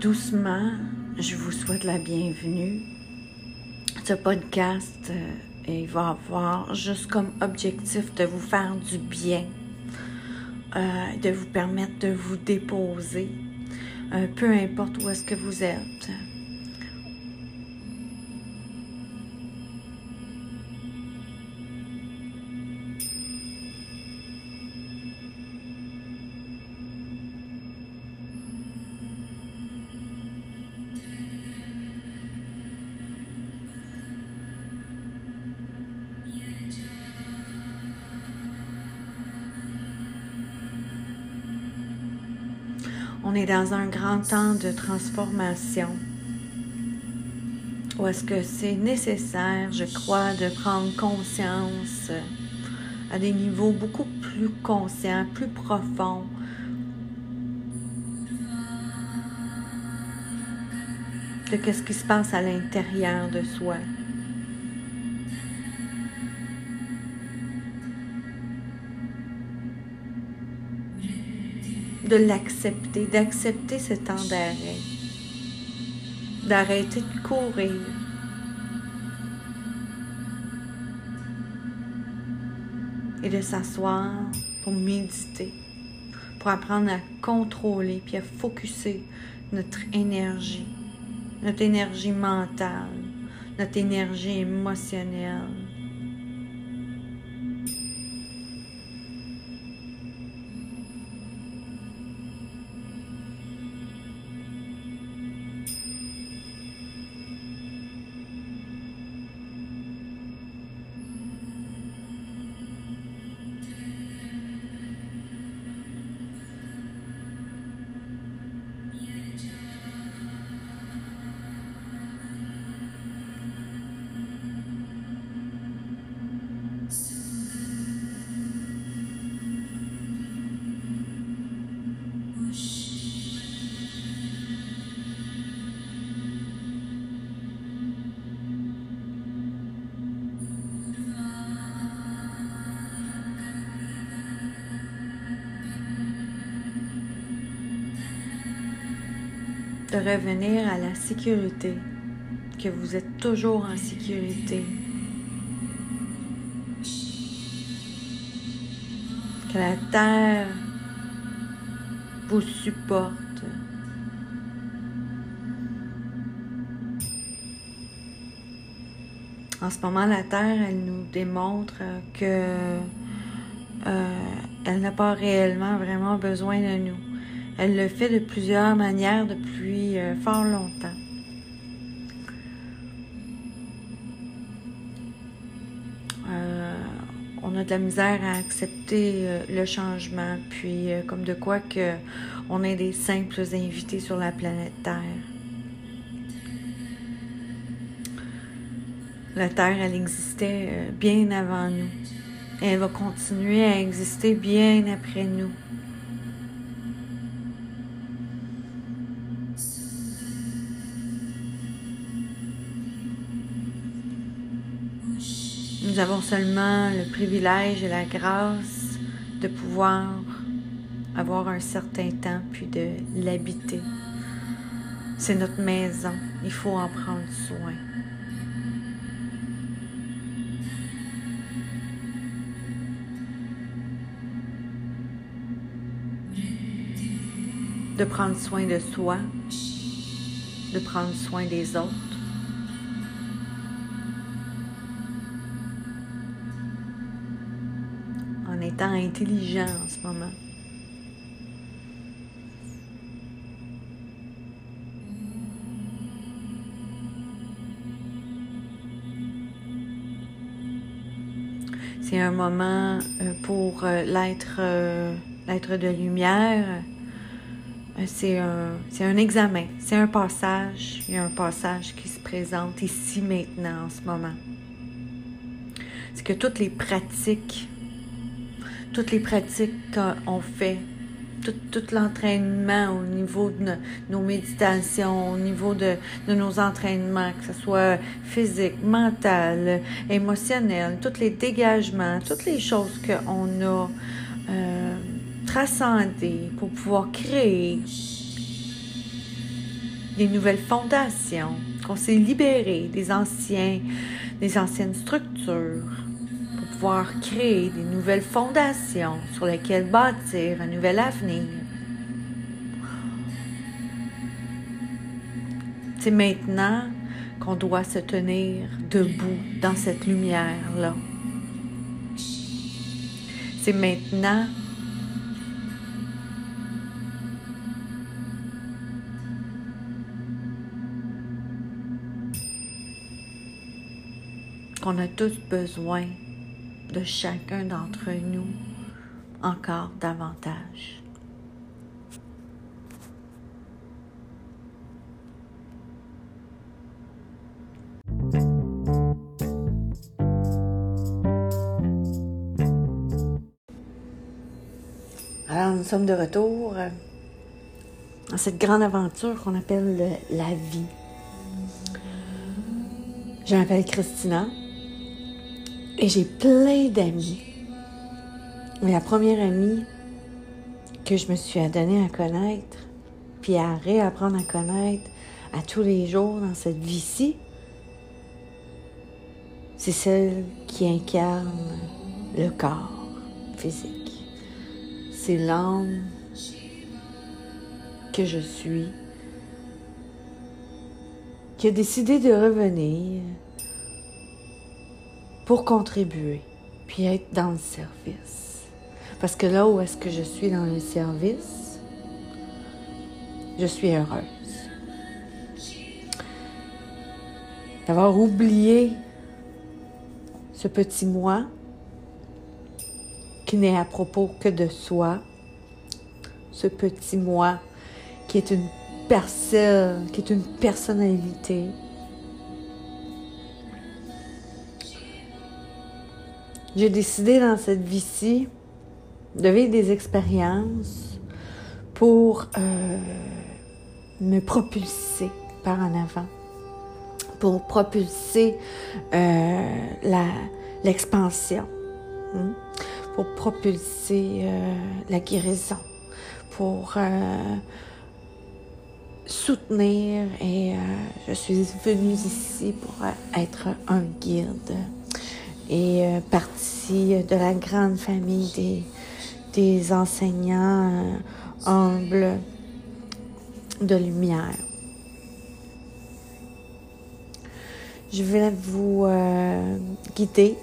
doucement, je vous souhaite la bienvenue. Ce podcast, euh, il va avoir juste comme objectif de vous faire du bien, euh, de vous permettre de vous déposer, euh, peu importe où est-ce que vous êtes. On est dans un grand temps de transformation. Ou est-ce que c'est nécessaire, je crois, de prendre conscience à des niveaux beaucoup plus conscients, plus profonds, de ce qui se passe à l'intérieur de soi. De l'accepter, d'accepter ce temps d'arrêt, d'arrêter de courir. Et de s'asseoir pour méditer, pour apprendre à contrôler puis à focuser notre énergie, notre énergie mentale, notre énergie émotionnelle, de revenir à la sécurité, que vous êtes toujours en sécurité, que la terre vous supporte. En ce moment, la Terre, elle nous démontre que euh, elle n'a pas réellement vraiment besoin de nous. Elle le fait de plusieurs manières depuis euh, fort longtemps. Euh, on a de la misère à accepter euh, le changement, puis comme de quoi que on est des simples invités sur la planète Terre. La Terre, elle existait bien avant nous. Et elle va continuer à exister bien après nous. Nous avons seulement le privilège et la grâce de pouvoir avoir un certain temps puis de l'habiter. C'est notre maison. Il faut en prendre soin. De prendre soin de soi, de prendre soin des autres intelligent en ce moment. C'est un moment euh, pour euh, l'être euh, l'être de lumière. C'est un, c'est un examen, c'est un passage. Il y a un passage qui se présente ici maintenant en ce moment. C'est que toutes les pratiques toutes les pratiques qu'on fait, tout, l'entraînement au niveau de nos méditations, au niveau de, nos entraînements, que ce soit physique, mental, émotionnel, tous les dégagements, toutes les choses qu'on a euh, transcendées pour pouvoir créer des nouvelles fondations, qu'on s'est libéré des anciens, des anciennes structures pouvoir créer des nouvelles fondations sur lesquelles bâtir un nouvel avenir. C'est maintenant qu'on doit se tenir debout dans cette lumière-là. C'est maintenant qu'on a tous besoin de chacun d'entre nous encore davantage. Alors, nous sommes de retour dans cette grande aventure qu'on appelle la vie. Je m'appelle Christina. Et j'ai plein d'amis. La première amie que je me suis adonnée à connaître, puis à réapprendre à connaître à tous les jours dans cette vie-ci, c'est celle qui incarne le corps physique. C'est l'âme que je suis qui a décidé de revenir pour contribuer, puis être dans le service. Parce que là où est-ce que je suis dans le service, je suis heureuse. D'avoir oublié ce petit moi qui n'est à propos que de soi, ce petit moi qui est une personne, qui est une personnalité, J'ai décidé dans cette vie-ci de vivre des expériences pour euh, me propulser par en avant, pour propulser euh, l'expansion, hein, pour propulser euh, la guérison, pour soutenir et je suis venue ici pour être un guide et euh, partie de la grande famille des, des enseignants euh, humbles de lumière. Je vais vous euh, guider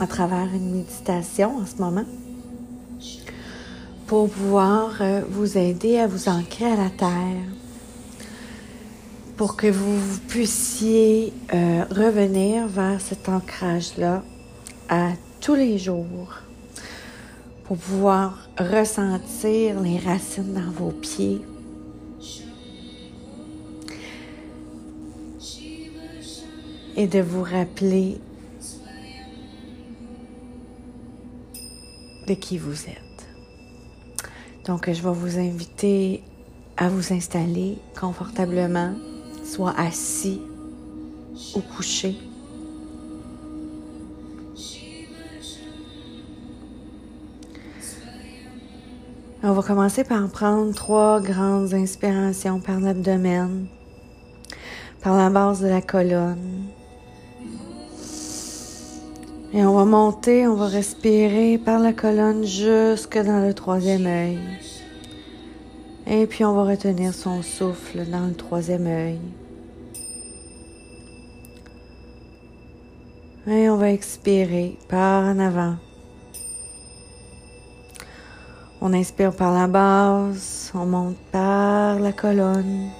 à travers une méditation en ce moment pour pouvoir vous aider à vous ancrer à la terre, pour que vous puissiez euh, revenir vers cet ancrage-là à tous les jours, pour pouvoir ressentir les racines dans vos pieds. Et de vous rappeler de qui vous êtes. Donc, je vais vous inviter à vous installer confortablement soit assis ou couché. On va commencer par prendre trois grandes inspirations par l'abdomen, par la base de la colonne. Et on va monter, on va respirer par la colonne jusque dans le troisième œil. Et puis on va retenir son souffle dans le troisième œil. Et on va expirer par en avant. On inspire par la base, on monte par la colonne.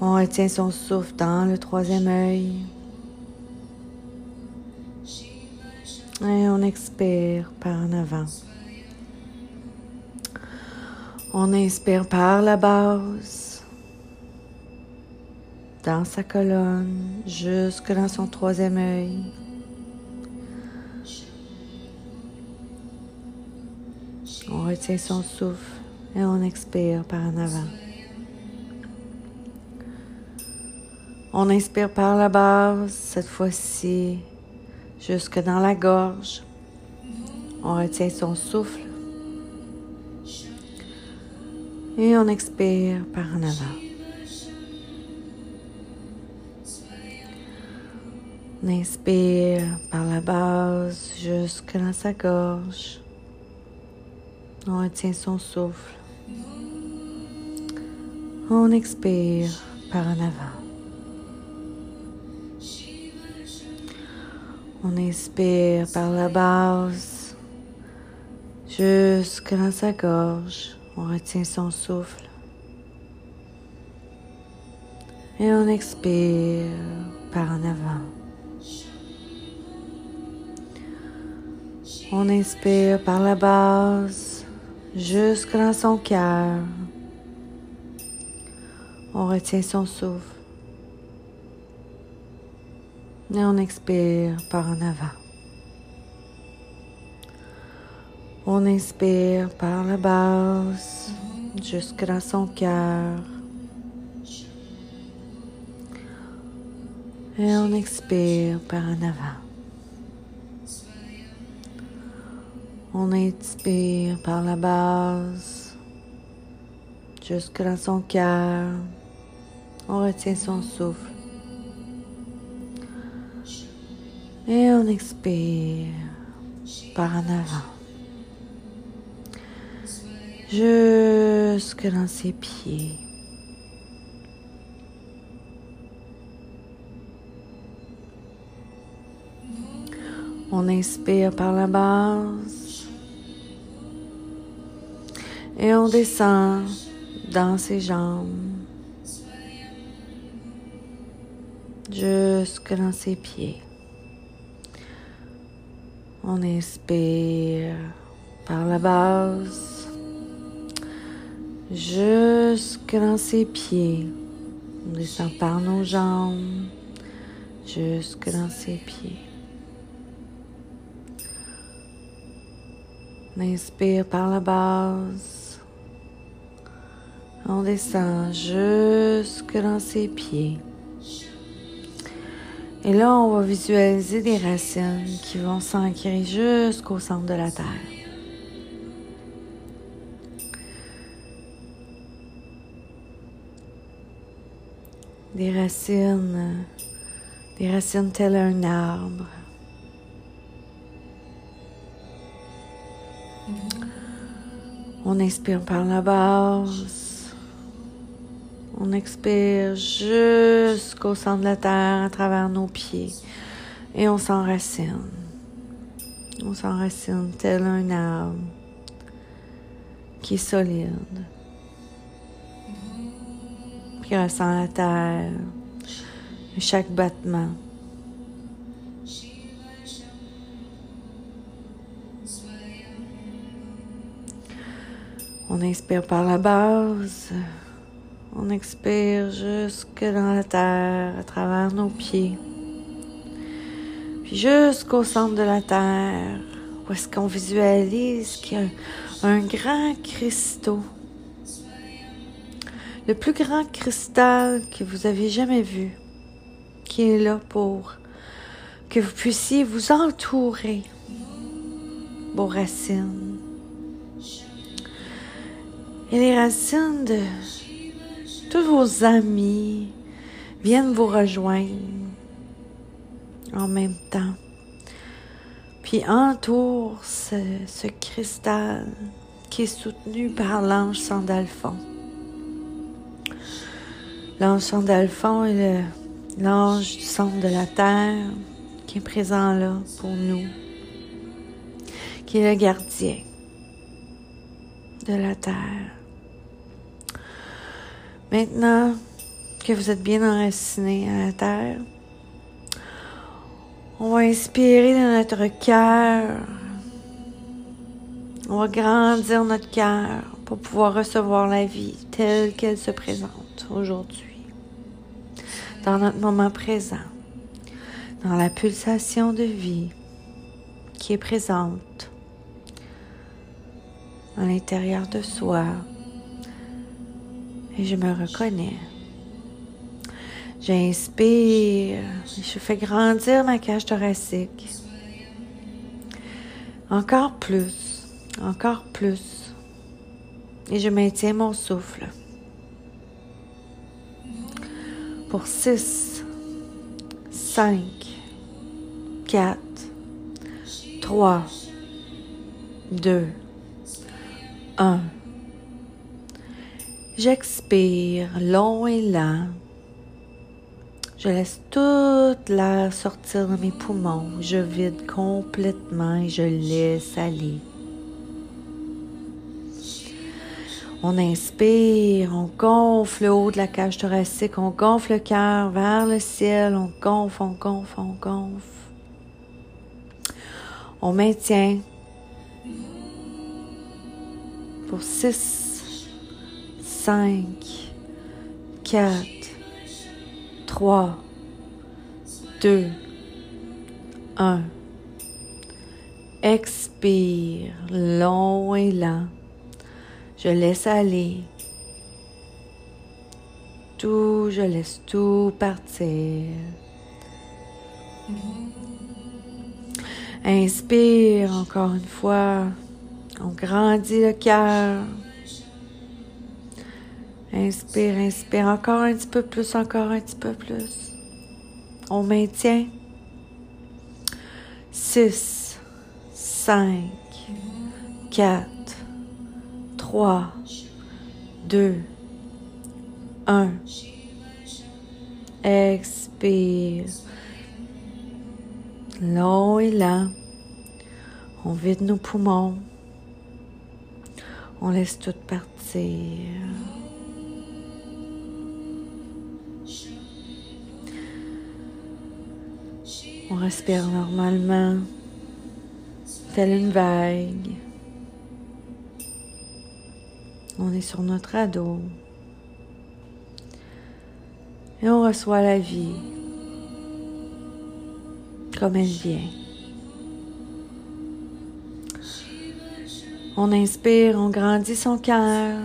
On retient son souffle dans le troisième œil. Et on expire par en avant. On inspire par la base dans sa colonne, jusque dans son troisième œil. On retient son souffle et on expire par en avant. On inspire par la base, cette fois-ci, jusque dans la gorge. On retient son souffle. Et on expire par en avant. Inspire par la base jusque dans sa gorge. On retient son souffle. On expire par en avant. On inspire par la base jusque dans sa gorge. On retient son souffle. Et on expire par en avant. On inspire par la base jusque dans son cœur. On retient son souffle. Et on expire par en avant. On inspire par la base jusque dans son cœur. Et on expire par en avant. On inspire par la base jusque dans son cœur. On retient son souffle. Et on expire par en avant. Jusque dans ses pieds. On inspire par la base et on descend dans ses jambes jusque dans ses pieds. On inspire par la base jusque dans ses pieds. On descend par nos jambes jusque dans ses pieds. On inspire par la base. On descend jusque dans ses pieds. Et là, on va visualiser des racines qui vont s'ancrer jusqu'au centre de la Terre. Des racines, des racines telles un arbre. On inspire par la base. On expire jusqu'au centre de la terre à travers nos pieds. Et on s'enracine. On s'enracine tel un arbre qui est solide. Qui ressent la terre, chaque battement. On inspire par la base. On expire jusque dans la terre, à travers nos pieds. Puis jusqu'au centre de la terre, où est-ce qu'on visualise qu'il y a un grand cristaux. Le plus grand cristal que vous avez jamais vu, qui est là pour que vous puissiez vous entourer vos racines et les racines de tous vos amis viennent vous rejoindre en même temps. Puis entoure ce, ce cristal qui est soutenu par l'ange Sandalphon. L'ange Sandalphon est l'ange du centre de la terre qui est présent là pour nous, qui est le gardien de la terre. Maintenant que vous êtes bien enraciné à la terre, on va inspirer dans notre cœur. On va grandir notre cœur pour pouvoir recevoir la vie telle qu'elle se présente aujourd'hui, dans notre moment présent, dans la pulsation de vie qui est présente à l'intérieur de soi, et je me reconnais. J'inspire, je fais grandir ma cage thoracique. Encore plus, encore plus. Et je maintiens mon souffle. Pour 6, 5, 4, 3, 2, 1. J'expire long et lent. Je laisse toute l'air sortir de mes poumons. Je vide complètement et je laisse aller. On inspire, on gonfle le haut de la cage thoracique, on gonfle le cœur vers le ciel, on gonfle, on gonfle, on gonfle. On maintient pour 6, 5, 4, 3, 2, 1. Expire long et lent. Je laisse aller. Tout, je laisse tout partir. Inspire encore une fois. On grandit le cœur. Inspire, inspire encore un petit peu plus, encore un petit peu plus. On maintient. 6, 5, 4, 3, 2, 1. Expire. Long et lent. On vide nos poumons. On laisse tout partir. On respire normalement, telle une vague. On est sur notre ado. Et on reçoit la vie comme elle vient. On inspire, on grandit son cœur,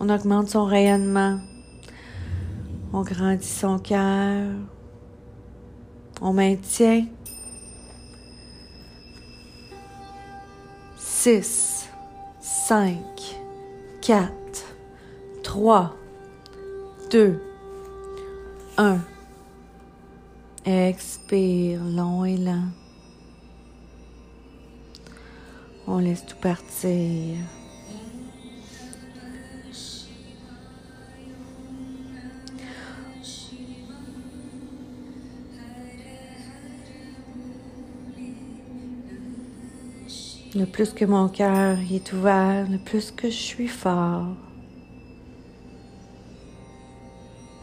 on augmente son rayonnement, on grandit son cœur, on maintient. 6, 5, 4, 3, 2, 1. Expire long et lent. On laisse tout partir. Le plus que mon cœur est ouvert, le plus que je suis fort.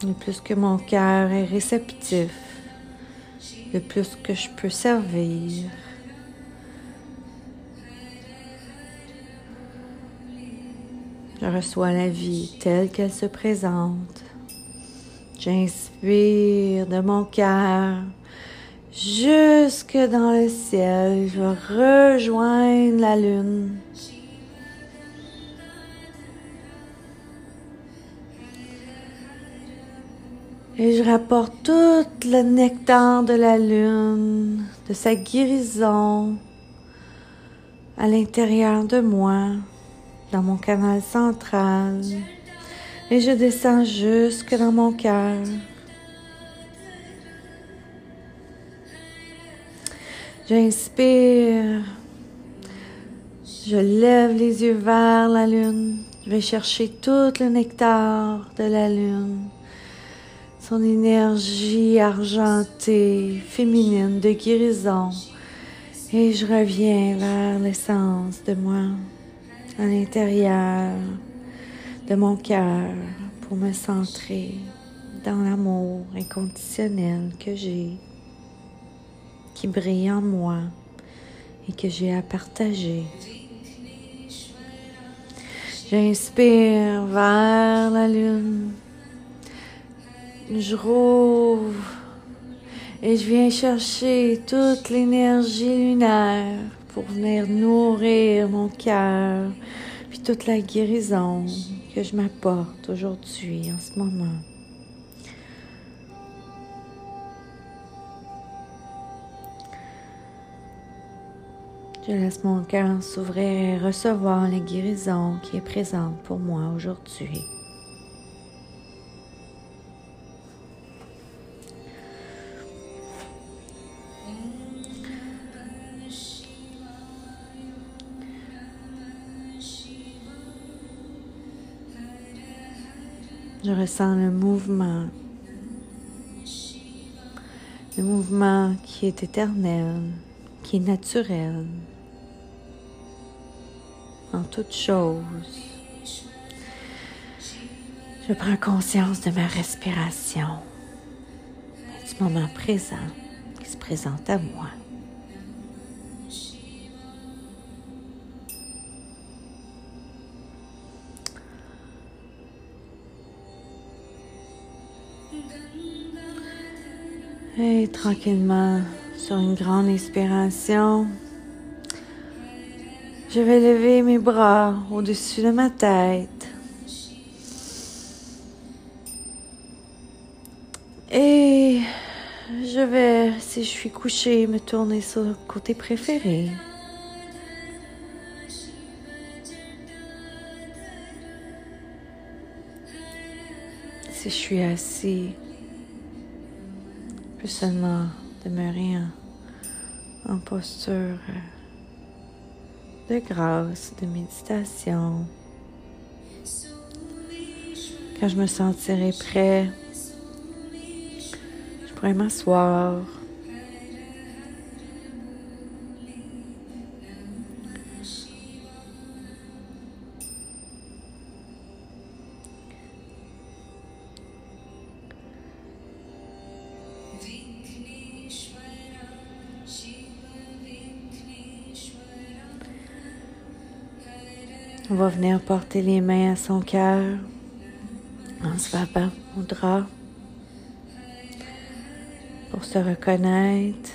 Le plus que mon cœur est réceptif, le plus que je peux servir. Je reçois la vie telle qu'elle se présente. J'inspire de mon cœur jusque dans le ciel. Je vais rejoindre la lune. Et je rapporte tout le nectar de la lune, de sa guérison à l'intérieur de moi, dans mon canal central. Et je descends jusque dans mon cœur. J'inspire. Je lève les yeux vers la lune. Je vais chercher tout le nectar de la lune. Son énergie argentée, féminine, de guérison. Et je reviens vers l'essence de moi, à l'intérieur de mon cœur, pour me centrer dans l'amour inconditionnel que j'ai qui brille en moi et que j'ai à partager. J'inspire vers la lune. Je rouvre et je viens chercher toute l'énergie lunaire pour venir nourrir mon cœur, puis toute la guérison que je m'apporte aujourd'hui, en ce moment. Je laisse mon cœur s'ouvrir et recevoir la guérison qui est présente pour moi aujourd'hui. Je ressens le mouvement, le mouvement qui est éternel, qui est naturel, en toutes choses. Je prends conscience de ma respiration, du moment présent qui se présente à moi. Et tranquillement, sur une grande inspiration, je vais lever mes bras au-dessus de ma tête. Et je vais, si je suis couchée, me tourner sur le côté préféré. Si je suis assis, peux seulement demeurer en, en posture de grâce, de méditation. Quand je me sentirai prêt, je pourrai m'asseoir. On va venir porter les mains à son cœur en Svapa Mudra pour se reconnaître.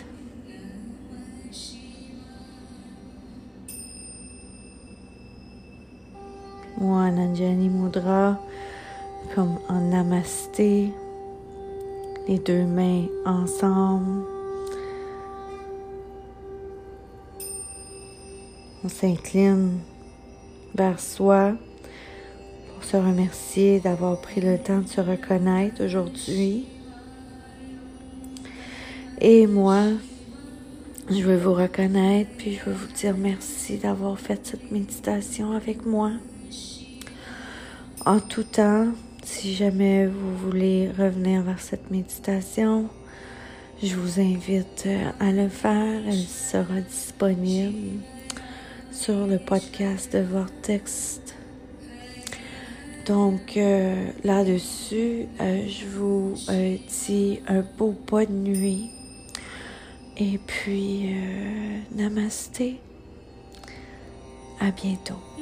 Ou en Anjani Mudra, comme en Namasté, les deux mains ensemble. On s'incline vers soi pour se remercier d'avoir pris le temps de se reconnaître aujourd'hui. Et moi, je veux vous reconnaître, puis je veux vous dire merci d'avoir fait cette méditation avec moi. En tout temps, si jamais vous voulez revenir vers cette méditation, je vous invite à le faire. Elle sera disponible sur le podcast de Vortex. Donc euh, là-dessus, euh, je vous euh, dis un beau pas de nuit. Et puis, namasté. À bientôt.